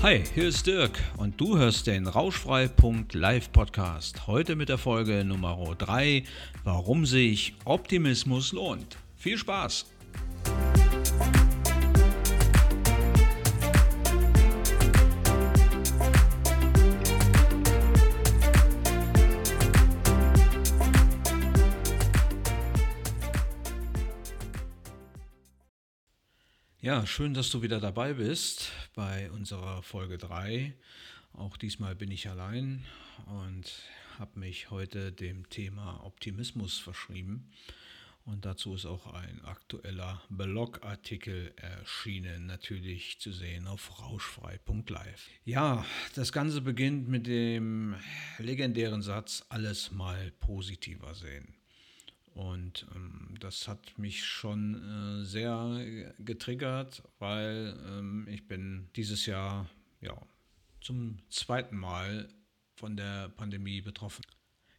Hi, hier ist Dirk und du hörst den Rauschfrei.live Podcast. Heute mit der Folge Nummer 3, warum sich Optimismus lohnt. Viel Spaß! Ja, schön, dass du wieder dabei bist bei unserer Folge 3. Auch diesmal bin ich allein und habe mich heute dem Thema Optimismus verschrieben. Und dazu ist auch ein aktueller Blogartikel erschienen, natürlich zu sehen auf rauschfrei.live. Ja, das Ganze beginnt mit dem legendären Satz, alles mal positiver sehen. Und ähm, das hat mich schon äh, sehr getriggert, weil ähm, ich bin dieses Jahr ja, zum zweiten Mal von der Pandemie betroffen.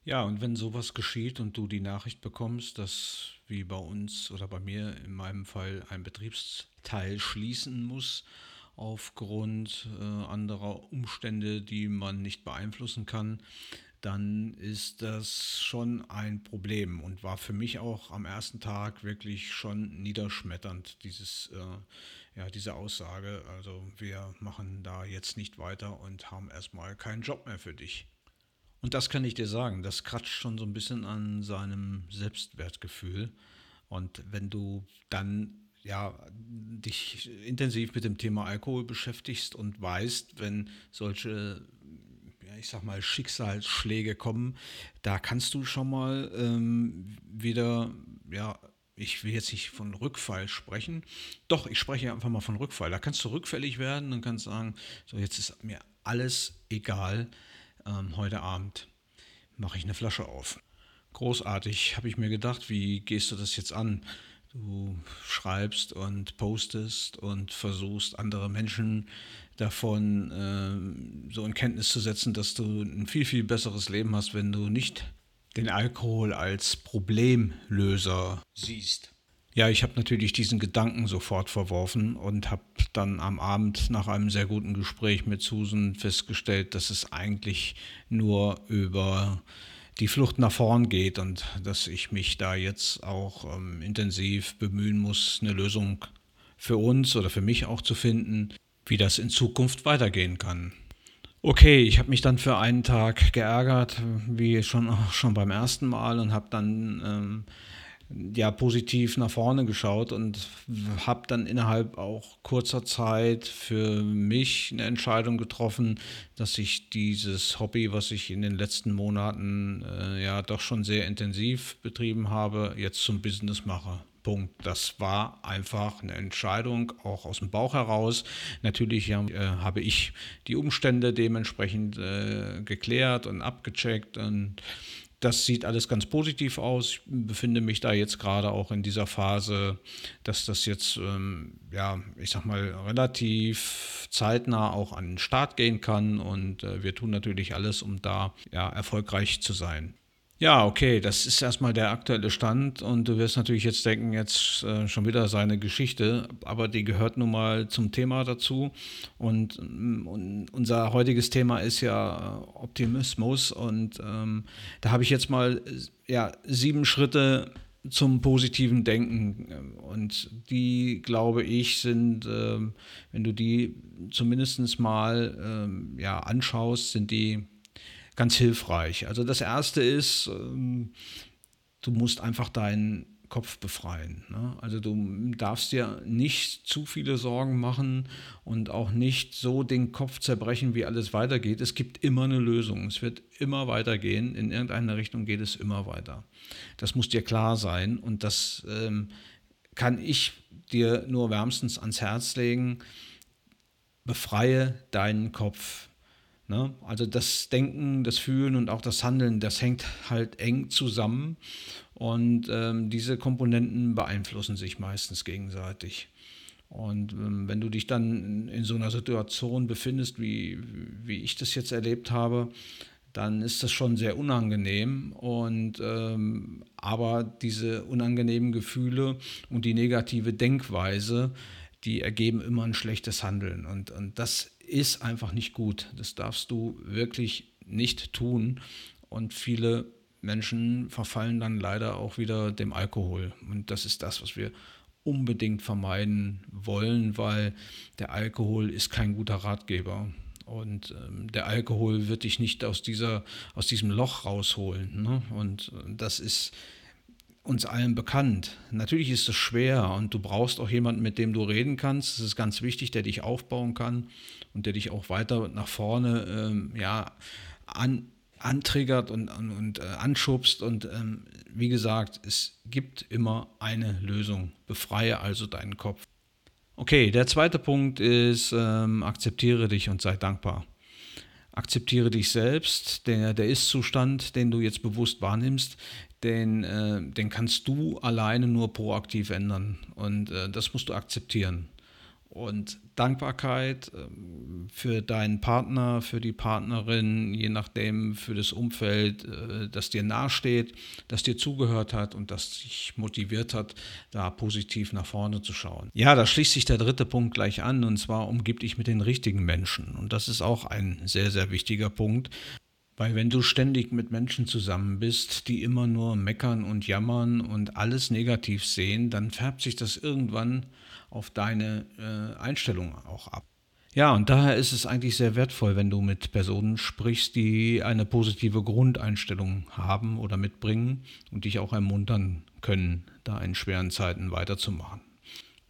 Ja, und wenn sowas geschieht und du die Nachricht bekommst, dass wie bei uns oder bei mir in meinem Fall ein Betriebsteil schließen muss aufgrund äh, anderer Umstände, die man nicht beeinflussen kann, dann ist das schon ein Problem und war für mich auch am ersten Tag wirklich schon niederschmetternd, dieses, äh, ja, diese Aussage. Also wir machen da jetzt nicht weiter und haben erstmal keinen Job mehr für dich. Und das kann ich dir sagen, das kratzt schon so ein bisschen an seinem Selbstwertgefühl. Und wenn du dann ja, dich intensiv mit dem Thema Alkohol beschäftigst und weißt, wenn solche ich sag mal, Schicksalsschläge kommen, da kannst du schon mal ähm, wieder, ja, ich will jetzt nicht von Rückfall sprechen. Doch, ich spreche einfach mal von Rückfall. Da kannst du rückfällig werden und kannst sagen, so jetzt ist mir alles egal. Ähm, heute Abend mache ich eine Flasche auf. Großartig, habe ich mir gedacht, wie gehst du das jetzt an? Du schreibst und postest und versuchst andere Menschen davon äh, so in Kenntnis zu setzen, dass du ein viel, viel besseres Leben hast, wenn du nicht den Alkohol als Problemlöser siehst. Ja, ich habe natürlich diesen Gedanken sofort verworfen und habe dann am Abend nach einem sehr guten Gespräch mit Susan festgestellt, dass es eigentlich nur über die Flucht nach vorn geht und dass ich mich da jetzt auch ähm, intensiv bemühen muss, eine Lösung für uns oder für mich auch zu finden, wie das in Zukunft weitergehen kann. Okay, ich habe mich dann für einen Tag geärgert, wie schon, schon beim ersten Mal und habe dann ähm, ja positiv nach vorne geschaut und habe dann innerhalb auch kurzer Zeit für mich eine Entscheidung getroffen, dass ich dieses Hobby, was ich in den letzten Monaten äh, ja doch schon sehr intensiv betrieben habe, jetzt zum Business mache. Punkt. Das war einfach eine Entscheidung, auch aus dem Bauch heraus. Natürlich äh, habe ich die Umstände dementsprechend äh, geklärt und abgecheckt und das sieht alles ganz positiv aus. Ich befinde mich da jetzt gerade auch in dieser Phase, dass das jetzt, ähm, ja, ich sag mal, relativ zeitnah auch an den Start gehen kann. Und äh, wir tun natürlich alles, um da ja, erfolgreich zu sein. Ja, okay, das ist erstmal der aktuelle Stand und du wirst natürlich jetzt denken, jetzt äh, schon wieder seine Geschichte, aber die gehört nun mal zum Thema dazu und, mm, und unser heutiges Thema ist ja Optimismus und ähm, da habe ich jetzt mal ja, sieben Schritte zum positiven Denken und die, glaube ich, sind, äh, wenn du die zumindest mal äh, ja, anschaust, sind die ganz hilfreich. Also das Erste ist, ähm, du musst einfach deinen Kopf befreien. Ne? Also du darfst dir nicht zu viele Sorgen machen und auch nicht so den Kopf zerbrechen, wie alles weitergeht. Es gibt immer eine Lösung. Es wird immer weitergehen. In irgendeiner Richtung geht es immer weiter. Das muss dir klar sein und das ähm, kann ich dir nur wärmstens ans Herz legen. Befreie deinen Kopf. Ne? Also das Denken, das Fühlen und auch das Handeln, das hängt halt eng zusammen und ähm, diese Komponenten beeinflussen sich meistens gegenseitig. Und ähm, wenn du dich dann in, so einer Situation befindest, wie, wie ich das jetzt erlebt habe, dann ist das schon sehr unangenehm. Und ähm, aber diese unangenehmen Gefühle und die negative Denkweise, die ergeben immer ein schlechtes Handeln. Und, und das ist einfach nicht gut. Das darfst du wirklich nicht tun. Und viele Menschen verfallen dann leider auch wieder dem Alkohol. Und das ist das, was wir unbedingt vermeiden wollen, weil der Alkohol ist kein guter Ratgeber. Und ähm, der Alkohol wird dich nicht aus, dieser, aus diesem Loch rausholen. Ne? Und äh, das ist uns allen bekannt. Natürlich ist es schwer und du brauchst auch jemanden, mit dem du reden kannst. Es ist ganz wichtig, der dich aufbauen kann und der dich auch weiter nach vorne ähm, ja, an, antriggert und, und, und äh, anschubst. Und ähm, wie gesagt, es gibt immer eine Lösung. Befreie also deinen Kopf. Okay, der zweite Punkt ist, ähm, akzeptiere dich und sei dankbar. Akzeptiere dich selbst, der, der Ist-Zustand, den du jetzt bewusst wahrnimmst, den, äh, den kannst du alleine nur proaktiv ändern. Und äh, das musst du akzeptieren. Und Dankbarkeit ähm, für deinen Partner, für die Partnerin, je nachdem, für das Umfeld, äh, das dir nahesteht, das dir zugehört hat und das dich motiviert hat, da positiv nach vorne zu schauen. Ja, da schließt sich der dritte Punkt gleich an und zwar umgib dich mit den richtigen Menschen. Und das ist auch ein sehr, sehr wichtiger Punkt. Weil wenn du ständig mit Menschen zusammen bist, die immer nur meckern und jammern und alles negativ sehen, dann färbt sich das irgendwann auf deine äh, Einstellung auch ab. Ja, und daher ist es eigentlich sehr wertvoll, wenn du mit Personen sprichst, die eine positive Grundeinstellung haben oder mitbringen und dich auch ermuntern können, da in schweren Zeiten weiterzumachen.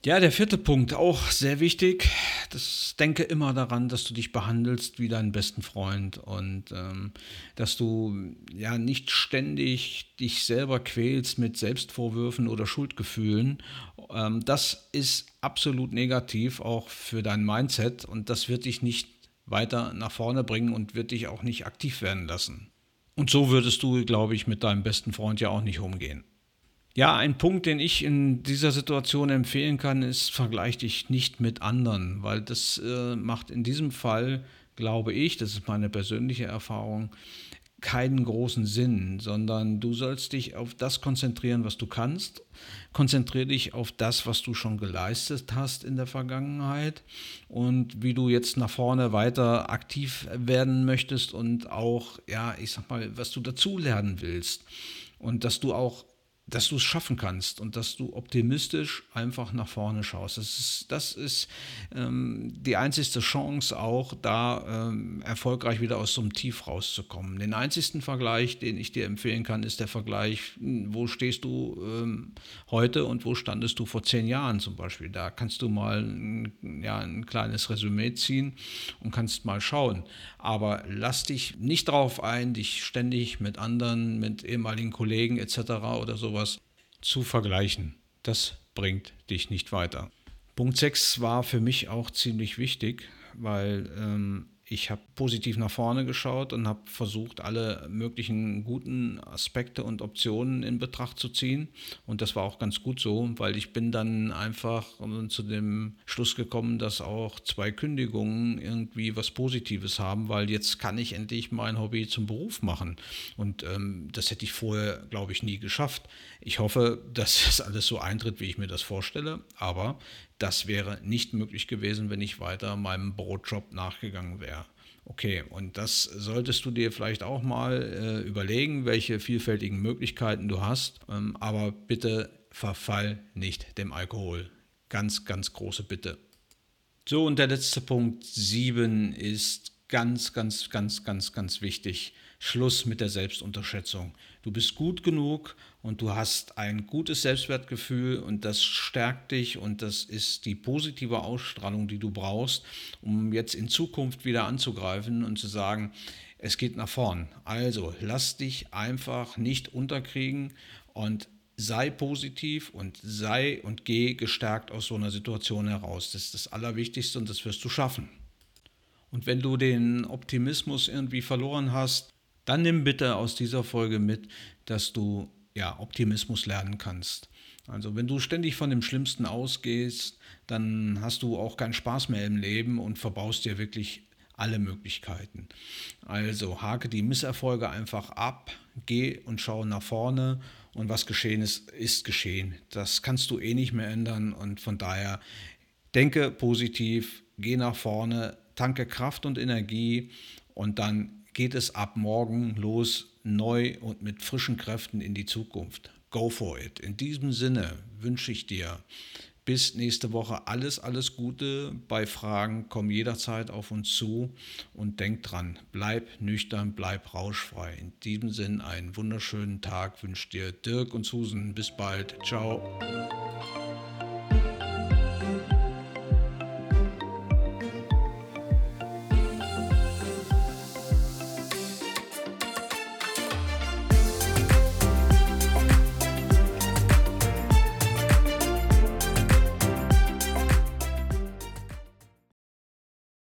Ja, der vierte Punkt, auch sehr wichtig. Das denke immer daran, dass du dich behandelst wie deinen besten Freund und ähm, dass du ja nicht ständig dich selber quälst mit Selbstvorwürfen oder Schuldgefühlen. Ähm, das ist absolut negativ auch für dein Mindset und das wird dich nicht weiter nach vorne bringen und wird dich auch nicht aktiv werden lassen. Und so würdest du, glaube ich, mit deinem besten Freund ja auch nicht umgehen. Ja, ein Punkt, den ich in dieser Situation empfehlen kann, ist, vergleich dich nicht mit anderen, weil das äh, macht in diesem Fall, glaube ich, das ist meine persönliche Erfahrung, keinen großen Sinn, sondern du sollst dich auf das konzentrieren, was du kannst. Konzentriere dich auf das, was du schon geleistet hast in der Vergangenheit und wie du jetzt nach vorne weiter aktiv werden möchtest und auch, ja, ich sag mal, was du dazulernen willst. Und dass du auch dass du es schaffen kannst und dass du optimistisch einfach nach vorne schaust. Das ist, das ist ähm, die einzigste Chance auch, da ähm, erfolgreich wieder aus so einem Tief rauszukommen. Den einzigsten Vergleich, den ich dir empfehlen kann, ist der Vergleich, hm, wo stehst du ähm, heute und wo standest du vor zehn Jahren zum Beispiel. Da kannst du mal ein, ja, ein kleines Resümee ziehen und kannst mal schauen. Aber lass dich nicht darauf ein, dich ständig mit anderen, mit ehemaligen Kollegen etc. oder sowas zu vergleichen. Das bringt dich nicht weiter. Punkt 6 war für mich auch ziemlich wichtig, weil ähm, ich habe positiv nach vorne geschaut und habe versucht, alle möglichen guten Aspekte und Optionen in Betracht zu ziehen. Und das war auch ganz gut so, weil ich bin dann einfach zu dem Schluss gekommen, dass auch zwei Kündigungen irgendwie was Positives haben, weil jetzt kann ich endlich mein Hobby zum Beruf machen. Und ähm, das hätte ich vorher, glaube ich, nie geschafft. Ich hoffe, dass das alles so eintritt, wie ich mir das vorstelle. Aber das wäre nicht möglich gewesen, wenn ich weiter meinem Brotjob nachgegangen wäre. Okay, und das solltest du dir vielleicht auch mal äh, überlegen, welche vielfältigen Möglichkeiten du hast. Ähm, aber bitte verfall nicht dem Alkohol. Ganz, ganz große Bitte. So, und der letzte Punkt 7 ist ganz, ganz, ganz, ganz, ganz wichtig. Schluss mit der Selbstunterschätzung. Du bist gut genug und du hast ein gutes Selbstwertgefühl und das stärkt dich und das ist die positive Ausstrahlung, die du brauchst, um jetzt in Zukunft wieder anzugreifen und zu sagen, es geht nach vorn. Also lass dich einfach nicht unterkriegen und sei positiv und sei und geh gestärkt aus so einer Situation heraus. Das ist das Allerwichtigste und das wirst du schaffen. Und wenn du den Optimismus irgendwie verloren hast, dann nimm bitte aus dieser Folge mit, dass du ja, Optimismus lernen kannst. Also wenn du ständig von dem Schlimmsten ausgehst, dann hast du auch keinen Spaß mehr im Leben und verbaust dir wirklich alle Möglichkeiten. Also hake die Misserfolge einfach ab, geh und schau nach vorne und was geschehen ist, ist geschehen. Das kannst du eh nicht mehr ändern und von daher denke positiv, geh nach vorne, tanke Kraft und Energie und dann geht es ab morgen los, neu und mit frischen Kräften in die Zukunft. Go for it. In diesem Sinne wünsche ich dir bis nächste Woche alles, alles Gute. Bei Fragen komm jederzeit auf uns zu und denk dran, bleib nüchtern, bleib rauschfrei. In diesem Sinn einen wunderschönen Tag wünscht dir Dirk und Susan. Bis bald. Ciao.